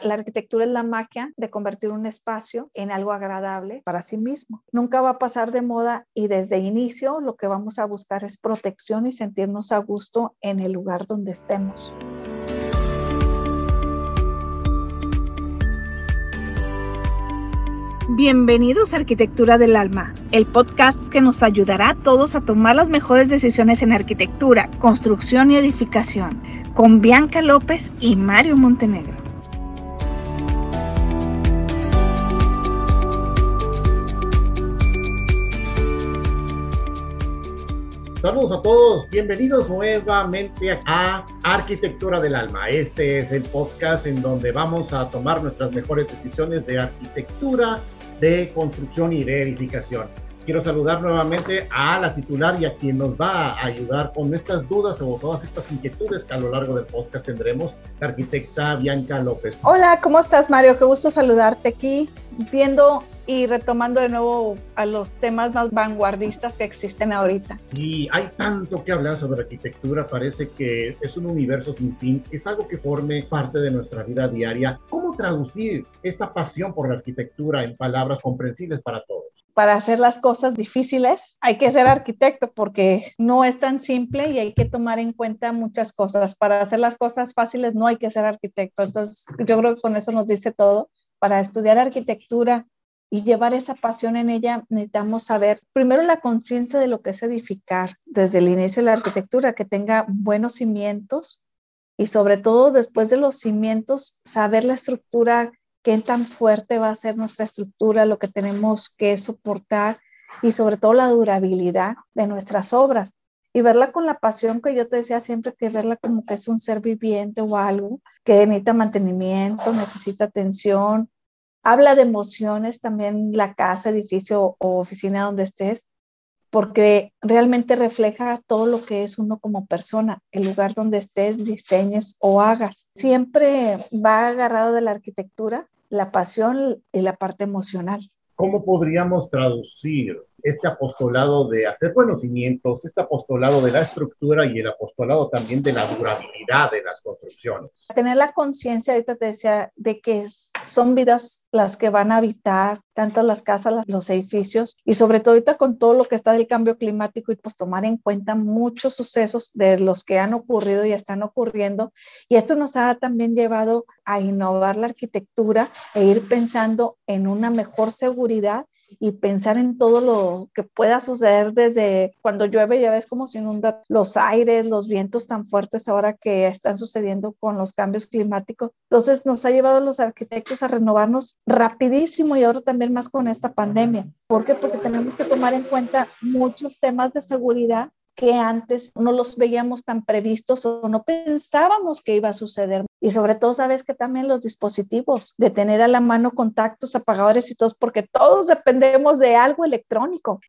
La arquitectura es la magia de convertir un espacio en algo agradable para sí mismo. Nunca va a pasar de moda y desde inicio lo que vamos a buscar es protección y sentirnos a gusto en el lugar donde estemos. Bienvenidos a Arquitectura del Alma, el podcast que nos ayudará a todos a tomar las mejores decisiones en arquitectura, construcción y edificación, con Bianca López y Mario Montenegro. Saludos a todos, bienvenidos nuevamente a Arquitectura del Alma. Este es el podcast en donde vamos a tomar nuestras mejores decisiones de arquitectura, de construcción y de edificación. Quiero saludar nuevamente a la titular y a quien nos va a ayudar con estas dudas o todas estas inquietudes que a lo largo del podcast tendremos, la arquitecta Bianca López. Hola, ¿cómo estás Mario? Qué gusto saludarte aquí, viendo y retomando de nuevo a los temas más vanguardistas que existen ahorita. Y hay tanto que hablar sobre arquitectura, parece que es un universo sin fin, es algo que forme parte de nuestra vida diaria. ¿Cómo traducir esta pasión por la arquitectura en palabras comprensibles para todos? Para hacer las cosas difíciles hay que ser arquitecto porque no es tan simple y hay que tomar en cuenta muchas cosas. Para hacer las cosas fáciles no hay que ser arquitecto. Entonces yo creo que con eso nos dice todo. Para estudiar arquitectura y llevar esa pasión en ella, necesitamos saber primero la conciencia de lo que es edificar desde el inicio de la arquitectura, que tenga buenos cimientos y sobre todo después de los cimientos, saber la estructura, qué tan fuerte va a ser nuestra estructura, lo que tenemos que soportar y sobre todo la durabilidad de nuestras obras. Y verla con la pasión que yo te decía siempre, que verla como que es un ser viviente o algo que necesita mantenimiento, necesita atención, Habla de emociones también la casa, edificio o oficina donde estés, porque realmente refleja todo lo que es uno como persona, el lugar donde estés, diseñes o hagas. Siempre va agarrado de la arquitectura, la pasión y la parte emocional. ¿Cómo podríamos traducir este apostolado de hacer conocimientos, este apostolado de la estructura y el apostolado también de la durabilidad de las construcciones. Tener la conciencia, ahorita te decía, de que son vidas las que van a habitar, tanto las casas, los edificios, y sobre todo ahorita con todo lo que está del cambio climático y pues tomar en cuenta muchos sucesos de los que han ocurrido y están ocurriendo. Y esto nos ha también llevado a innovar la arquitectura e ir pensando en una mejor seguridad y pensar en todo lo que pueda suceder desde cuando llueve, ya ves cómo se inunda los aires, los vientos tan fuertes ahora que están sucediendo con los cambios climáticos. Entonces nos ha llevado a los arquitectos a renovarnos rapidísimo y ahora también más con esta pandemia. ¿Por qué? Porque tenemos que tomar en cuenta muchos temas de seguridad que antes no los veíamos tan previstos o no pensábamos que iba a suceder. Y sobre todo, sabes que también los dispositivos, de tener a la mano contactos, apagadores y todos, porque todos dependemos de algo electrónico.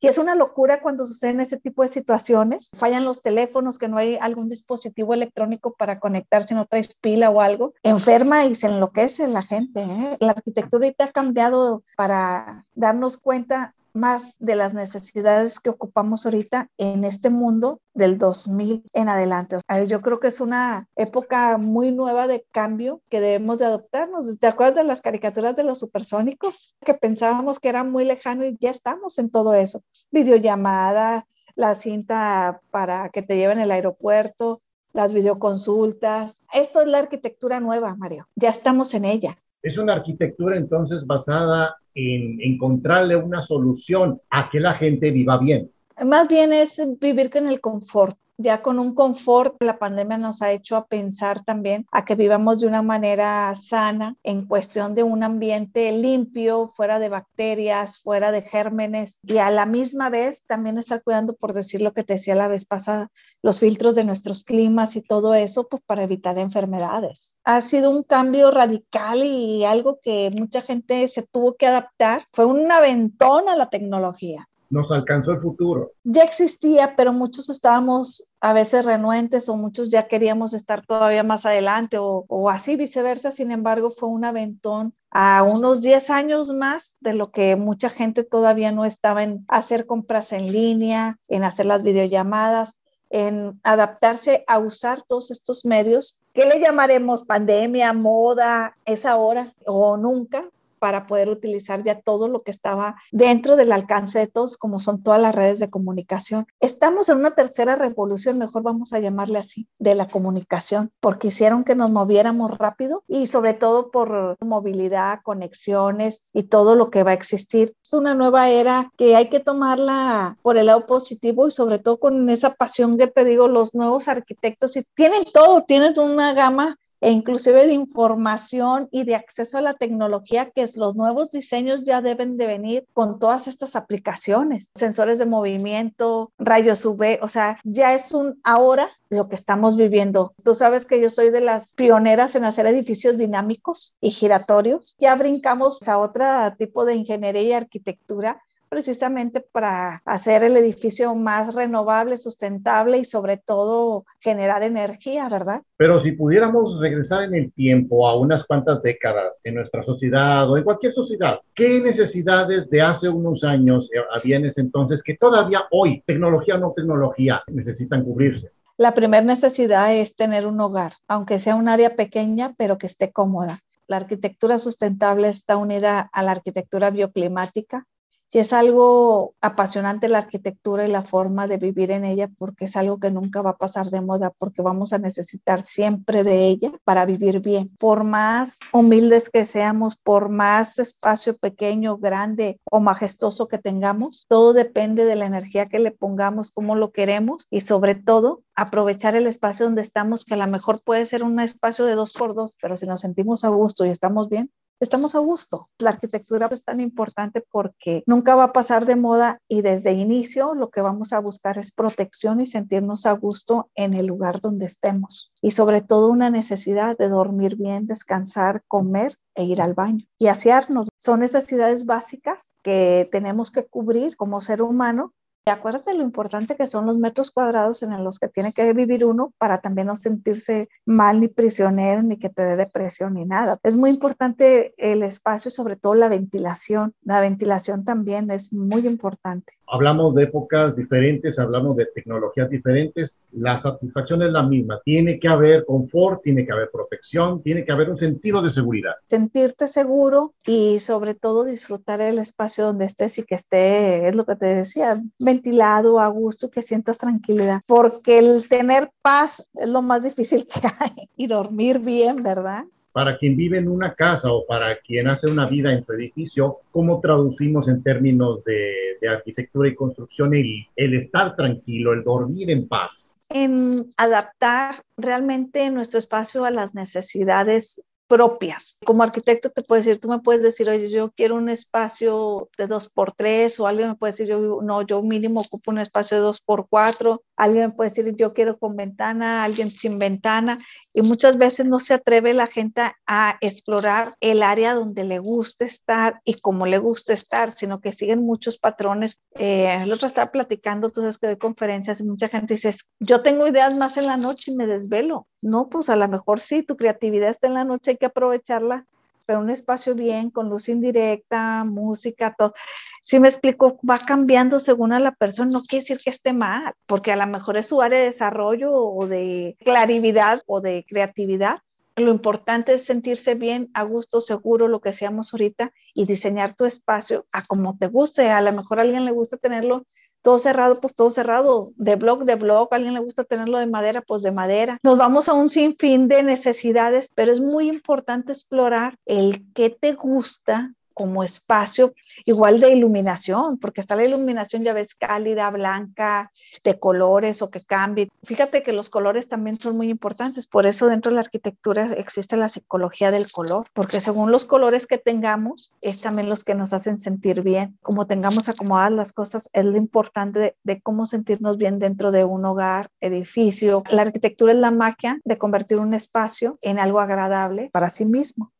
Y es una locura cuando suceden ese tipo de situaciones. Fallan los teléfonos, que no hay algún dispositivo electrónico para conectarse, no traes pila o algo. Enferma y se enloquece la gente. ¿eh? La arquitectura ahorita ha cambiado para darnos cuenta más de las necesidades que ocupamos ahorita en este mundo del 2000 en adelante. yo creo que es una época muy nueva de cambio que debemos de adoptarnos. ¿Te acuerdas de las caricaturas de los supersónicos? Que pensábamos que era muy lejano y ya estamos en todo eso. Videollamada, la cinta para que te lleven al aeropuerto, las videoconsultas. Esto es la arquitectura nueva, Mario. Ya estamos en ella. Es una arquitectura entonces basada en encontrarle una solución a que la gente viva bien. Más bien es vivir con el confort ya con un confort, la pandemia nos ha hecho a pensar también a que vivamos de una manera sana en cuestión de un ambiente limpio, fuera de bacterias, fuera de gérmenes y a la misma vez también estar cuidando, por decir lo que te decía la vez pasada, los filtros de nuestros climas y todo eso, pues para evitar enfermedades. Ha sido un cambio radical y algo que mucha gente se tuvo que adaptar. Fue un aventón a la tecnología nos alcanzó el futuro. Ya existía, pero muchos estábamos a veces renuentes o muchos ya queríamos estar todavía más adelante o, así viceversa. Sin embargo, fue un aventón a unos 10 años más de lo que mucha gente todavía no estaba en hacer compras en línea, en hacer las videollamadas, en adaptarse a usar todos estos medios ¿Qué le llamaremos? ¿Pandemia, moda, es ahora o nunca? Para poder utilizar ya todo lo que estaba dentro del alcance de todos, como son todas las redes de comunicación. Estamos en una tercera revolución, mejor vamos a llamarle así, de la comunicación, porque hicieron que nos moviéramos rápido y sobre todo por movilidad, conexiones y todo lo que va a existir. Es una nueva era que hay que tomarla por el lado positivo y sobre todo con esa pasión que te digo, los nuevos arquitectos y tienen todo, tienen una gama e inclusive de información y de acceso a la tecnología, que es los nuevos diseños ya deben de venir con todas estas aplicaciones, sensores de movimiento, rayos UV, o sea, ya es un ahora lo que estamos viviendo. Tú sabes que yo soy de las pioneras en hacer edificios dinámicos y giratorios. Ya brincamos a otro tipo de ingeniería y arquitectura precisamente para hacer el edificio más renovable, sustentable y sobre todo generar energía, ¿verdad? Pero si pudiéramos regresar en el tiempo a unas cuantas décadas en nuestra sociedad o en cualquier sociedad, ¿qué necesidades de hace unos años había en ese entonces que todavía hoy, tecnología o no tecnología, necesitan cubrirse? La primera necesidad es tener un hogar, aunque sea un área pequeña, pero que esté cómoda. La arquitectura sustentable está unida a la arquitectura bioclimática, y es algo apasionante la arquitectura y la forma de vivir en ella porque es algo que nunca va a pasar de moda porque vamos a necesitar siempre de ella para vivir bien. Por más humildes que seamos, por más espacio pequeño, grande o majestuoso que tengamos, todo depende de la energía que le pongamos, cómo lo queremos y sobre todo aprovechar el espacio donde estamos, que a lo mejor puede ser un espacio de dos por dos, pero si nos sentimos a gusto y estamos bien, estamos a gusto. La arquitectura es tan importante porque nunca va a pasar de moda y desde inicio lo que vamos a buscar es protección y sentirnos a gusto en el lugar donde estemos. Y sobre todo una necesidad de dormir bien, descansar, comer e ir al baño y asearnos. Son necesidades básicas que tenemos que cubrir como ser humano acuérdate lo importante que son los metros cuadrados en los que tiene que vivir uno para también no sentirse mal ni prisionero, ni que te dé depresión ni nada. Es muy importante el espacio sobre todo la ventilación. La ventilación también es muy importante hablamos de épocas diferentes, hablamos de tecnologías diferentes, la satisfacción es la misma. Tiene que haber confort, tiene que haber protección, tiene que haber un sentido de seguridad. Sentirte seguro y sobre todo disfrutar el espacio donde estés y que esté, es lo que te decía, ventilado, a gusto, que sientas tranquilidad, porque el tener paz es lo más difícil que hay y dormir bien, ¿verdad? Para quien vive en una casa o para quien hace una vida en su edificio, ¿cómo traducimos en términos de, arquitectura y construcción el, estar tranquilo, el dormir en paz? En adaptar realmente nuestro espacio a las necesidades propias. Como arquitecto te puedo decir, tú me puedes decir, oye, yo quiero un espacio de dos por tres, o alguien me puede decir, yo no, yo mínimo ocupo un espacio de dos por cuatro, alguien puede decir, yo quiero con ventana, alguien sin ventana, y muchas veces no se atreve la gente a explorar el área donde le gusta estar y cómo le gusta estar, sino que siguen muchos patrones. Eh, el otro estaba platicando, sabes que doy conferencias y mucha gente dice, yo tengo ideas más en la noche y me desvelo. No, pues a lo mejor sí, tu creatividad está en la noche, hay que aprovecharla pero un espacio bien, con luz indirecta, música, todo. Si me explico, va cambiando según a la persona, no quiere decir que esté mal, porque a lo mejor es su área de desarrollo o de claridad o de creatividad. Lo importante es sentirse bien, a gusto, seguro, lo que seamos ahorita, y diseñar tu espacio a como te guste. A lo mejor a alguien le gusta tenerlo todo cerrado, pues todo cerrado, de blog, de blog, a alguien le gusta tenerlo de madera, pues de madera. Nos vamos a un sinfín de necesidades, pero es muy importante explorar el que te gusta como espacio igual de iluminación, porque está la iluminación, ya ves, cálida, blanca, de colores o que cambie. Fíjate que los colores también son muy importantes, por eso dentro de la arquitectura existe la psicología del color, porque según los colores que tengamos, es también los que nos hacen sentir bien. Como tengamos acomodadas las cosas, es lo importante de, de cómo sentirnos bien dentro de un hogar, edificio. La arquitectura es la magia de convertir un espacio en algo agradable para sí mismo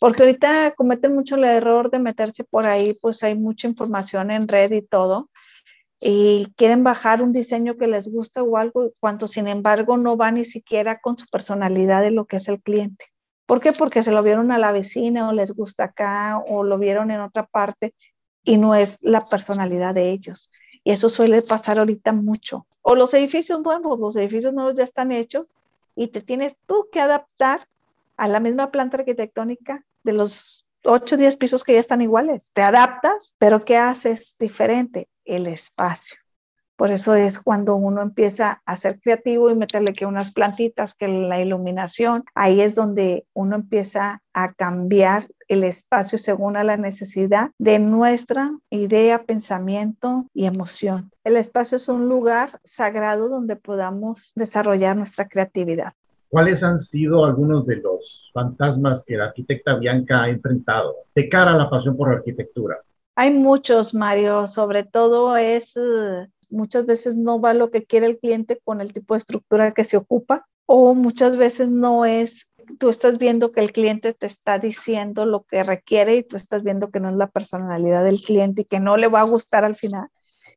porque ahorita cometen mucho el error de meterse por ahí, pues hay mucha información en red y todo, y quieren bajar un diseño que les gusta o algo, cuando sin embargo no va ni siquiera con su personalidad de lo que es el cliente. ¿Por qué? Porque se lo vieron a la vecina o les gusta acá o lo vieron en otra parte y no es la personalidad de ellos. Y eso suele pasar ahorita mucho. O los edificios nuevos, los edificios nuevos ya están hechos y te tienes tú que adaptar a la misma planta arquitectónica de los 8 o 10 pisos que ya están iguales. Te adaptas, pero ¿qué haces diferente? El espacio. Por eso es cuando uno empieza a ser creativo y meterle que unas plantitas, que la iluminación, ahí es donde uno empieza a cambiar el espacio según a la necesidad de nuestra idea, pensamiento y emoción. El espacio es un lugar sagrado donde podamos desarrollar nuestra creatividad. ¿Cuáles han sido algunos de los fantasmas que la arquitecta Bianca ha enfrentado de cara a la pasión por la arquitectura? Hay muchos, Mario. Sobre todo es eh, muchas veces no va lo que quiere el cliente con el tipo de estructura que se ocupa o muchas veces no es, tú estás viendo que el cliente te está diciendo lo que requiere y tú estás viendo que no es la personalidad del cliente y que no le va a gustar al final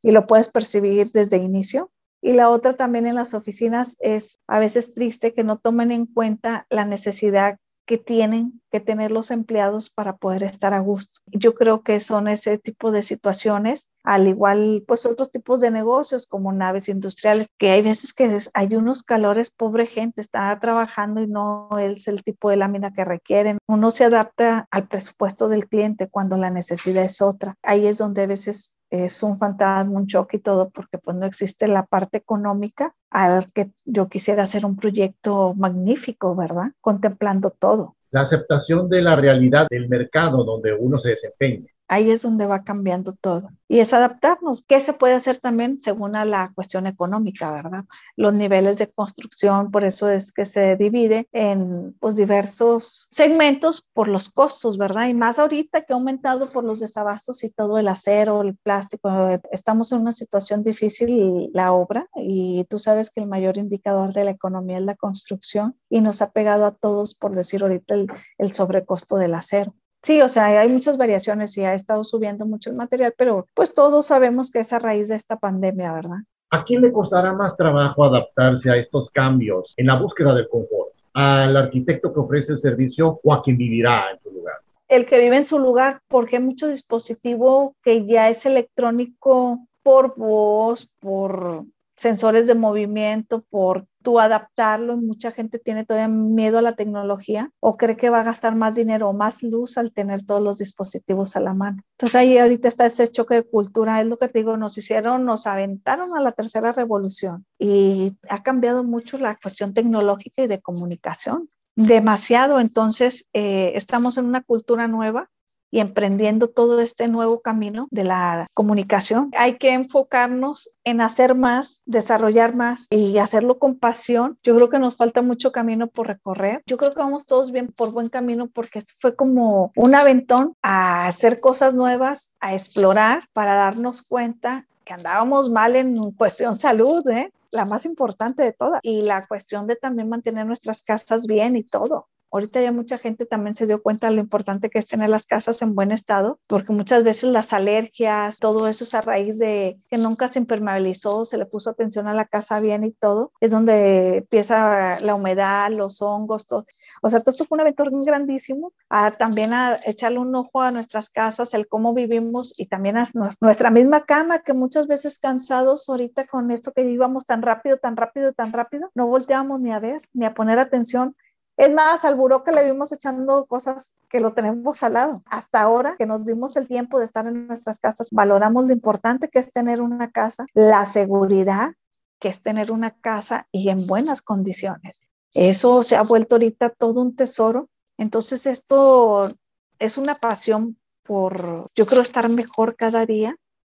y lo puedes percibir desde inicio. Y la otra también en las oficinas es a veces triste que no tomen en cuenta la necesidad que tienen que tener los empleados para poder estar a gusto. Yo creo que son ese tipo de situaciones, al igual pues otros tipos de negocios como naves industriales, que hay veces que hay unos calores, pobre gente, está trabajando y no es el tipo de lámina que requieren. Uno se adapta al presupuesto del cliente cuando la necesidad es otra. Ahí es donde a veces es un fantasma, un choque y todo, porque pues no existe la parte económica al que yo quisiera hacer un proyecto magnífico, ¿verdad? Contemplando todo. La aceptación de la realidad del mercado donde uno se desempeña. Ahí es donde va cambiando todo. Y es adaptarnos. ¿Qué se puede hacer también según a la cuestión económica, verdad? Los niveles de construcción, por eso es que se divide en pues, diversos segmentos por los costos, ¿verdad? Y más ahorita que ha aumentado por los desabastos y todo el acero, el plástico. Estamos en una situación difícil la obra y tú sabes que el mayor indicador de la economía es la construcción y nos ha pegado a todos, por decir ahorita, el, el sobrecosto del acero. Sí, o sea, hay muchas variaciones y ha estado subiendo mucho el material, pero pues todos sabemos que es a raíz de esta pandemia, ¿verdad? ¿A quién le costará más trabajo adaptarse a estos cambios en la búsqueda del confort? ¿Al arquitecto que ofrece el servicio o a quien vivirá en su lugar? El que vive en su lugar, porque hay mucho dispositivo que ya es electrónico por voz, por sensores de movimiento, por tú adaptarlo. Mucha gente tiene todavía miedo a la tecnología o cree que va a gastar más dinero o más luz al tener todos los dispositivos a la mano. Entonces ahí ahorita está ese choque de cultura, es lo que te digo, nos hicieron, nos aventaron a la tercera revolución y ha cambiado mucho la cuestión tecnológica y de comunicación. Demasiado, entonces eh, estamos en una cultura nueva y emprendiendo todo este nuevo camino de la comunicación. Hay que enfocarnos en hacer más, desarrollar más y hacerlo con pasión. Yo creo que nos falta mucho camino por recorrer. Yo creo que vamos todos bien por buen camino porque esto fue como un aventón a hacer cosas nuevas, a explorar para darnos cuenta que andábamos mal en cuestión salud, ¿eh? la más importante de todas, y la cuestión de también mantener nuestras casas bien y todo. Ahorita ya mucha gente también se dio cuenta de lo importante que es tener las casas en buen estado, porque muchas veces las alergias, todo eso es a raíz de que nunca se impermeabilizó, se le puso atención a la casa bien y todo, es donde empieza la humedad, los hongos, todo. O sea, todo esto fue un evento grandísimo, a, también a echarle un ojo a nuestras casas, el cómo vivimos y también a nuestra misma cama, que muchas veces cansados ahorita con esto que íbamos tan rápido, tan rápido, tan rápido, no volteábamos ni a ver, ni a poner atención es más, al buró que le vimos echando cosas que lo tenemos al lado. Hasta ahora que nos dimos el tiempo de estar en nuestras casas, valoramos lo importante que es tener una casa, la seguridad que es tener una casa y en buenas condiciones. Eso se ha vuelto ahorita todo un tesoro. Entonces esto es una pasión por, yo creo, estar mejor cada día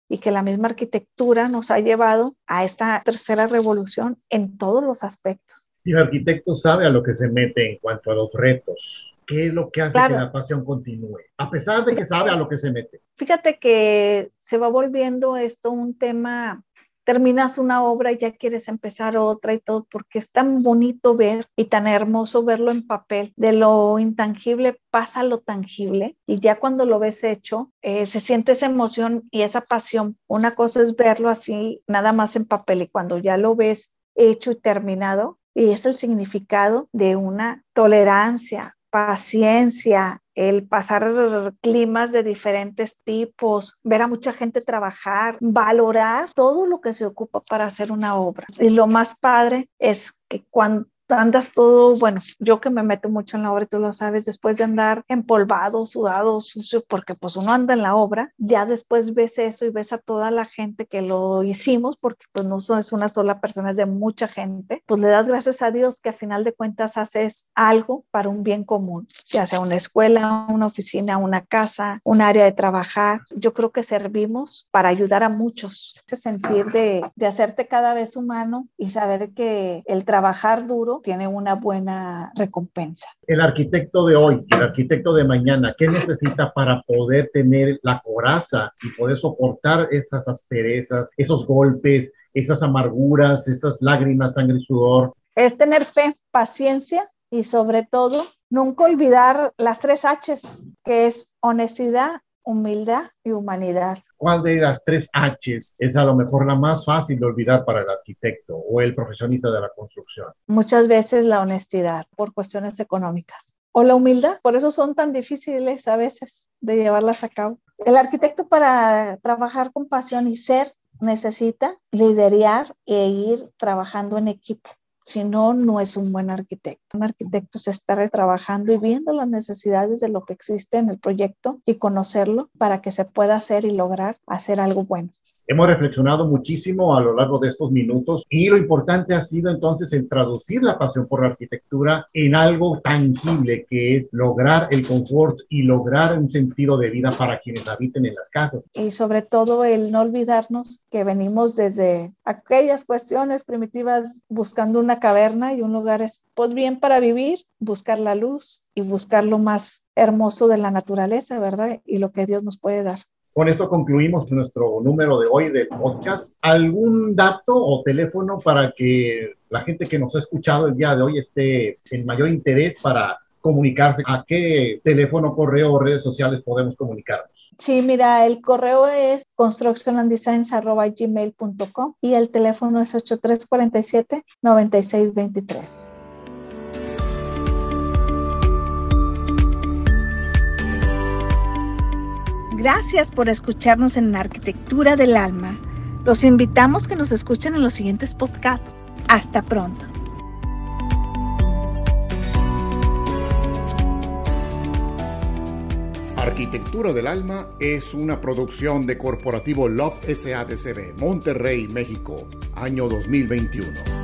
y que la misma arquitectura nos ha llevado a esta tercera revolución en todos los aspectos. Y el arquitecto sabe a lo que se mete en cuanto a los retos. ¿Qué es lo que hace que la pasión continúe? A pesar de que sabe a lo que se mete. Fíjate que se va volviendo esto un tema terminas una obra y ya quieres empezar otra y todo, porque es tan bonito ver y tan hermoso verlo en papel. De lo intangible pasa lo tangible y ya cuando lo ves hecho, eh, se siente esa emoción y esa pasión. Una cosa es verlo así, nada más en papel y cuando ya lo ves hecho y terminado, y es el significado de una tolerancia, paciencia, el pasar climas de diferentes tipos, ver a mucha gente trabajar, valorar todo lo que se ocupa para hacer una obra. Y lo más padre es que cuando andas todo, bueno, yo que me meto mucho en la obra, tú lo sabes, después de andar empolvado, sudado, sucio, porque pues uno anda en la obra, ya después ves eso y ves a toda la gente que lo hicimos, porque pues no es una sola persona, es de mucha gente, pues le das gracias a Dios que a final de cuentas haces algo para un bien común, ya sea una escuela, una oficina, una casa, un área de trabajar. Yo creo que servimos para ayudar a muchos, ese sentir de, de hacerte cada vez humano y saber que el trabajar duro tiene una buena recompensa. El arquitecto de hoy, el arquitecto de mañana, ¿qué necesita para poder tener la coraza y poder soportar esas asperezas, esos golpes, esas amarguras, esas lágrimas, sangre y sudor? Es tener fe, paciencia y sobre todo nunca olvidar las tres H's, que es honestidad, humildad y humanidad. ¿Cuál de las tres H's es a lo mejor la más fácil de olvidar para el arquitecto o el profesionista de la construcción? Muchas veces la honestidad por cuestiones económicas o la humildad, por eso son tan difíciles a veces de llevarlas a cabo. El arquitecto para trabajar con pasión y ser necesita liderar e ir trabajando en equipo. Si no, no es un buen arquitecto. Un arquitecto se está retrabajando y viendo las necesidades de lo que existe en el proyecto y conocerlo para que se pueda hacer y lograr hacer algo bueno. Hemos reflexionado muchísimo a lo largo de estos minutos y lo importante ha sido entonces el traducir la pasión por la arquitectura en algo tangible que es lograr el confort y lograr un sentido de vida para quienes habiten en las casas. Y sobre todo el no olvidarnos que venimos desde aquellas cuestiones primitivas buscando una caverna y un lugar pues bien para vivir, buscar la luz y buscar lo más hermoso de la naturaleza, ¿verdad? Y lo que Dios nos puede dar. Con esto concluimos nuestro número de hoy del podcast. ¿Algún dato o teléfono para que la gente que nos ha escuchado el día de hoy esté en mayor interés para comunicarse? ¿A qué teléfono, correo o redes sociales podemos comunicarnos? Sí, mira, el correo es constructionanddesigns.gmail.com y el teléfono es 8347-9623. Gracias por escucharnos en Arquitectura del Alma. Los invitamos que nos escuchen en los siguientes podcasts. Hasta pronto. Arquitectura del Alma es una producción de Corporativo Love SADCB, Monterrey, México, año 2021.